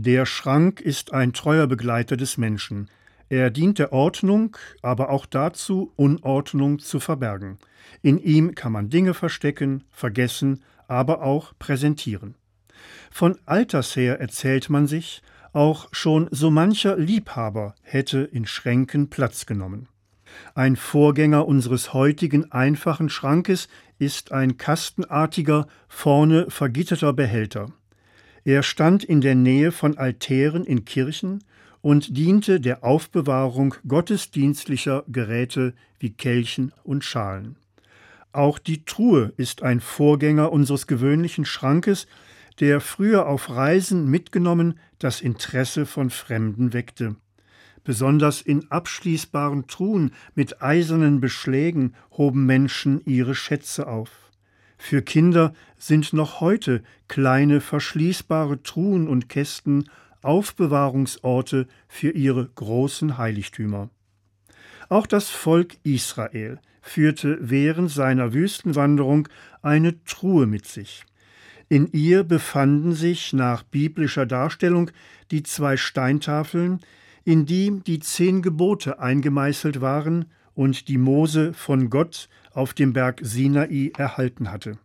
Der Schrank ist ein treuer Begleiter des Menschen. Er dient der Ordnung, aber auch dazu, Unordnung zu verbergen. In ihm kann man Dinge verstecken, vergessen, aber auch präsentieren. Von alters her erzählt man sich, auch schon so mancher Liebhaber hätte in Schränken Platz genommen. Ein Vorgänger unseres heutigen einfachen Schrankes ist ein kastenartiger, vorne vergitterter Behälter. Er stand in der Nähe von Altären in Kirchen und diente der Aufbewahrung gottesdienstlicher Geräte wie Kelchen und Schalen. Auch die Truhe ist ein Vorgänger unseres gewöhnlichen Schrankes, der früher auf Reisen mitgenommen das Interesse von Fremden weckte. Besonders in abschließbaren Truhen mit eisernen Beschlägen hoben Menschen ihre Schätze auf. Für Kinder sind noch heute kleine verschließbare Truhen und Kästen Aufbewahrungsorte für ihre großen Heiligtümer. Auch das Volk Israel führte während seiner Wüstenwanderung eine Truhe mit sich. In ihr befanden sich nach biblischer Darstellung die zwei Steintafeln, in die die zehn Gebote eingemeißelt waren und die Mose von Gott auf dem Berg Sinai erhalten hatte.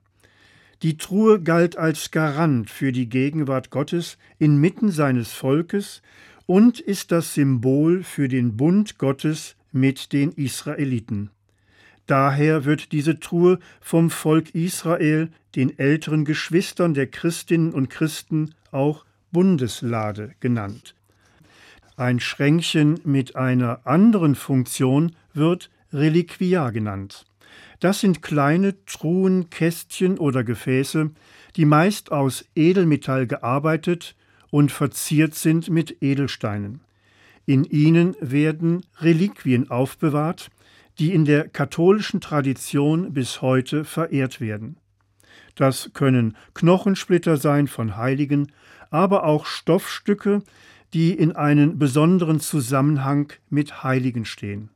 Die Truhe galt als Garant für die Gegenwart Gottes inmitten seines Volkes und ist das Symbol für den Bund Gottes mit den Israeliten. Daher wird diese Truhe vom Volk Israel, den älteren Geschwistern der Christinnen und Christen, auch Bundeslade genannt. Ein Schränkchen mit einer anderen Funktion wird Reliquiar genannt. Das sind kleine Truhen, Kästchen oder Gefäße, die meist aus Edelmetall gearbeitet und verziert sind mit Edelsteinen. In ihnen werden Reliquien aufbewahrt, die in der katholischen Tradition bis heute verehrt werden. Das können Knochensplitter sein von Heiligen, aber auch Stoffstücke, die in einen besonderen Zusammenhang mit Heiligen stehen.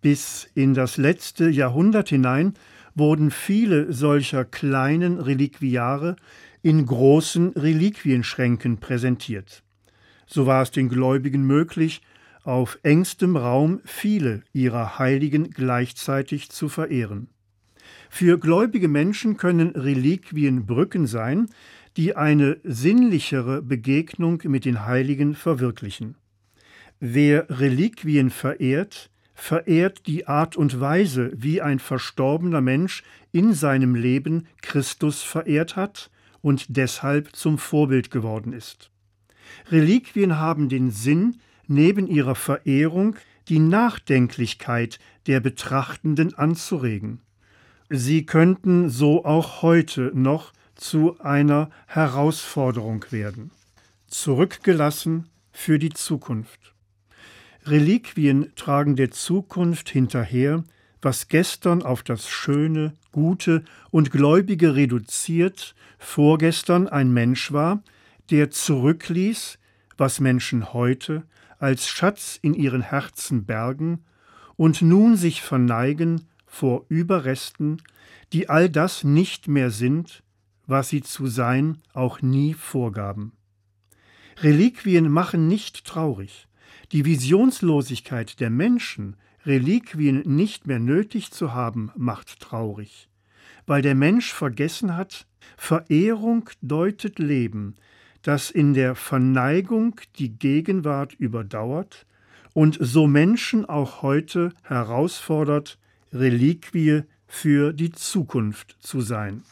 Bis in das letzte Jahrhundert hinein wurden viele solcher kleinen Reliquiare in großen Reliquienschränken präsentiert. So war es den Gläubigen möglich, auf engstem Raum viele ihrer Heiligen gleichzeitig zu verehren. Für gläubige Menschen können Reliquien Brücken sein, die eine sinnlichere Begegnung mit den Heiligen verwirklichen. Wer Reliquien verehrt, verehrt die Art und Weise, wie ein verstorbener Mensch in seinem Leben Christus verehrt hat und deshalb zum Vorbild geworden ist. Reliquien haben den Sinn, neben ihrer Verehrung die Nachdenklichkeit der Betrachtenden anzuregen. Sie könnten so auch heute noch zu einer Herausforderung werden. Zurückgelassen für die Zukunft. Reliquien tragen der Zukunft hinterher, was gestern auf das Schöne, Gute und Gläubige reduziert, vorgestern ein Mensch war, der zurückließ, was Menschen heute als Schatz in ihren Herzen bergen und nun sich verneigen vor Überresten, die all das nicht mehr sind, was sie zu sein auch nie vorgaben. Reliquien machen nicht traurig. Die Visionslosigkeit der Menschen, Reliquien nicht mehr nötig zu haben, macht traurig. Weil der Mensch vergessen hat, Verehrung deutet Leben, das in der Verneigung die Gegenwart überdauert und so Menschen auch heute herausfordert, Reliquie für die Zukunft zu sein.